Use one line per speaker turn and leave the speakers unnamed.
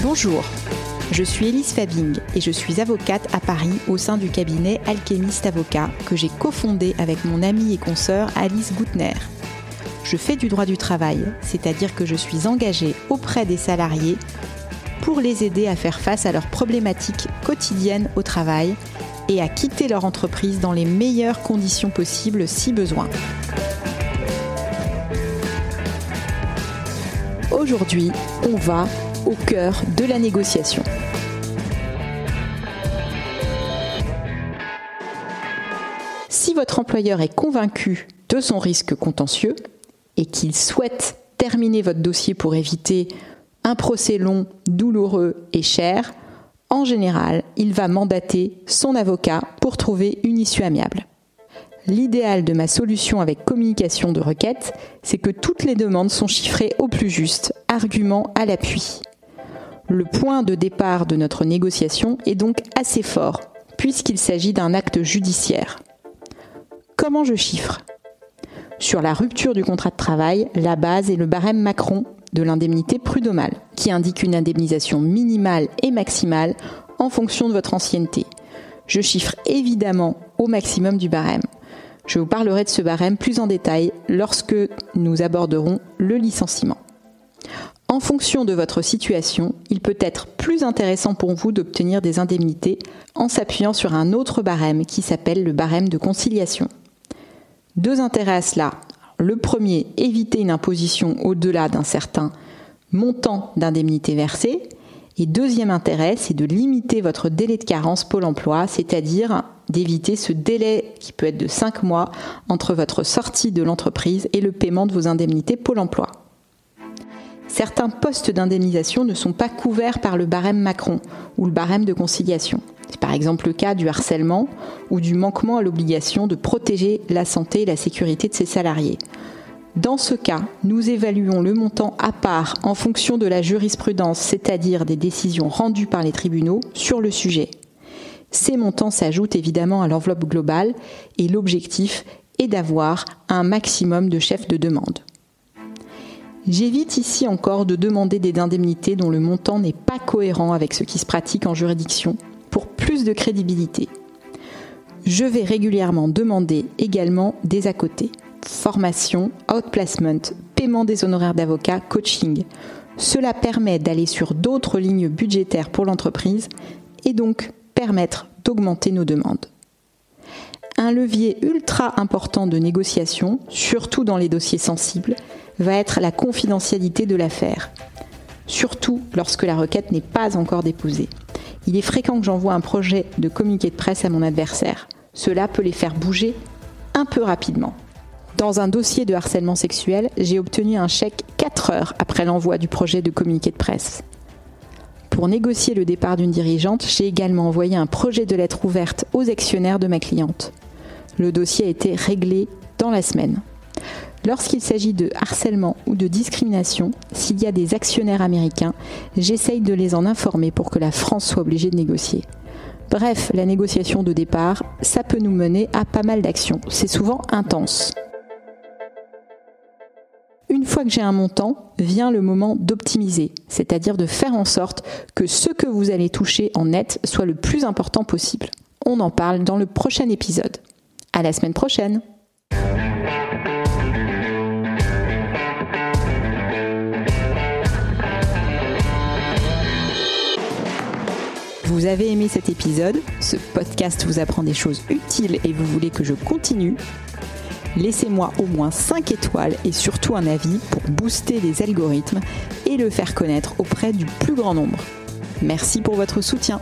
Bonjour, je suis Elise Fabing et je suis avocate à Paris au sein du cabinet Alchemist Avocat que j'ai cofondé avec mon amie et consoeur Alice Goutner. Je fais du droit du travail, c'est-à-dire que je suis engagée auprès des salariés pour les aider à faire face à leurs problématiques quotidiennes au travail et à quitter leur entreprise dans les meilleures conditions possibles si besoin. Aujourd'hui, on va au cœur de la négociation. Si votre employeur est convaincu de son risque contentieux et qu'il souhaite terminer votre dossier pour éviter un procès long, douloureux et cher, en général, il va mandater son avocat pour trouver une issue amiable. L'idéal de ma solution avec communication de requête, c'est que toutes les demandes sont chiffrées au plus juste, argument à l'appui. Le point de départ de notre négociation est donc assez fort, puisqu'il s'agit d'un acte judiciaire. Comment je chiffre? Sur la rupture du contrat de travail, la base est le barème Macron de l'indemnité prud'homale, qui indique une indemnisation minimale et maximale en fonction de votre ancienneté. Je chiffre évidemment au maximum du barème. Je vous parlerai de ce barème plus en détail lorsque nous aborderons le licenciement. En fonction de votre situation, il peut être plus intéressant pour vous d'obtenir des indemnités en s'appuyant sur un autre barème qui s'appelle le barème de conciliation. Deux intérêts à cela. Le premier, éviter une imposition au-delà d'un certain montant d'indemnité versée. Et deuxième intérêt, c'est de limiter votre délai de carence Pôle emploi, c'est-à-dire d'éviter ce délai qui peut être de 5 mois entre votre sortie de l'entreprise et le paiement de vos indemnités Pôle emploi certains postes d'indemnisation ne sont pas couverts par le barème Macron ou le barème de conciliation. C'est par exemple le cas du harcèlement ou du manquement à l'obligation de protéger la santé et la sécurité de ses salariés. Dans ce cas, nous évaluons le montant à part en fonction de la jurisprudence, c'est-à-dire des décisions rendues par les tribunaux sur le sujet. Ces montants s'ajoutent évidemment à l'enveloppe globale et l'objectif est d'avoir un maximum de chefs de demande. J'évite ici encore de demander des indemnités dont le montant n'est pas cohérent avec ce qui se pratique en juridiction pour plus de crédibilité. Je vais régulièrement demander également des à côté. Formation, outplacement, paiement des honoraires d'avocat, coaching. Cela permet d'aller sur d'autres lignes budgétaires pour l'entreprise et donc permettre d'augmenter nos demandes. Un levier ultra important de négociation, surtout dans les dossiers sensibles, va être la confidentialité de l'affaire, surtout lorsque la requête n'est pas encore déposée. Il est fréquent que j'envoie un projet de communiqué de presse à mon adversaire. Cela peut les faire bouger un peu rapidement. Dans un dossier de harcèlement sexuel, j'ai obtenu un chèque 4 heures après l'envoi du projet de communiqué de presse. Pour négocier le départ d'une dirigeante, j'ai également envoyé un projet de lettre ouverte aux actionnaires de ma cliente. Le dossier a été réglé dans la semaine. Lorsqu'il s'agit de harcèlement ou de discrimination, s'il y a des actionnaires américains, j'essaye de les en informer pour que la France soit obligée de négocier. Bref, la négociation de départ, ça peut nous mener à pas mal d'actions. C'est souvent intense. Une fois que j'ai un montant, vient le moment d'optimiser, c'est-à-dire de faire en sorte que ce que vous allez toucher en net soit le plus important possible. On en parle dans le prochain épisode. À la semaine prochaine! Vous avez aimé cet épisode, ce podcast vous apprend des choses utiles et vous voulez que je continue? Laissez-moi au moins 5 étoiles et surtout un avis pour booster les algorithmes et le faire connaître auprès du plus grand nombre. Merci pour votre soutien.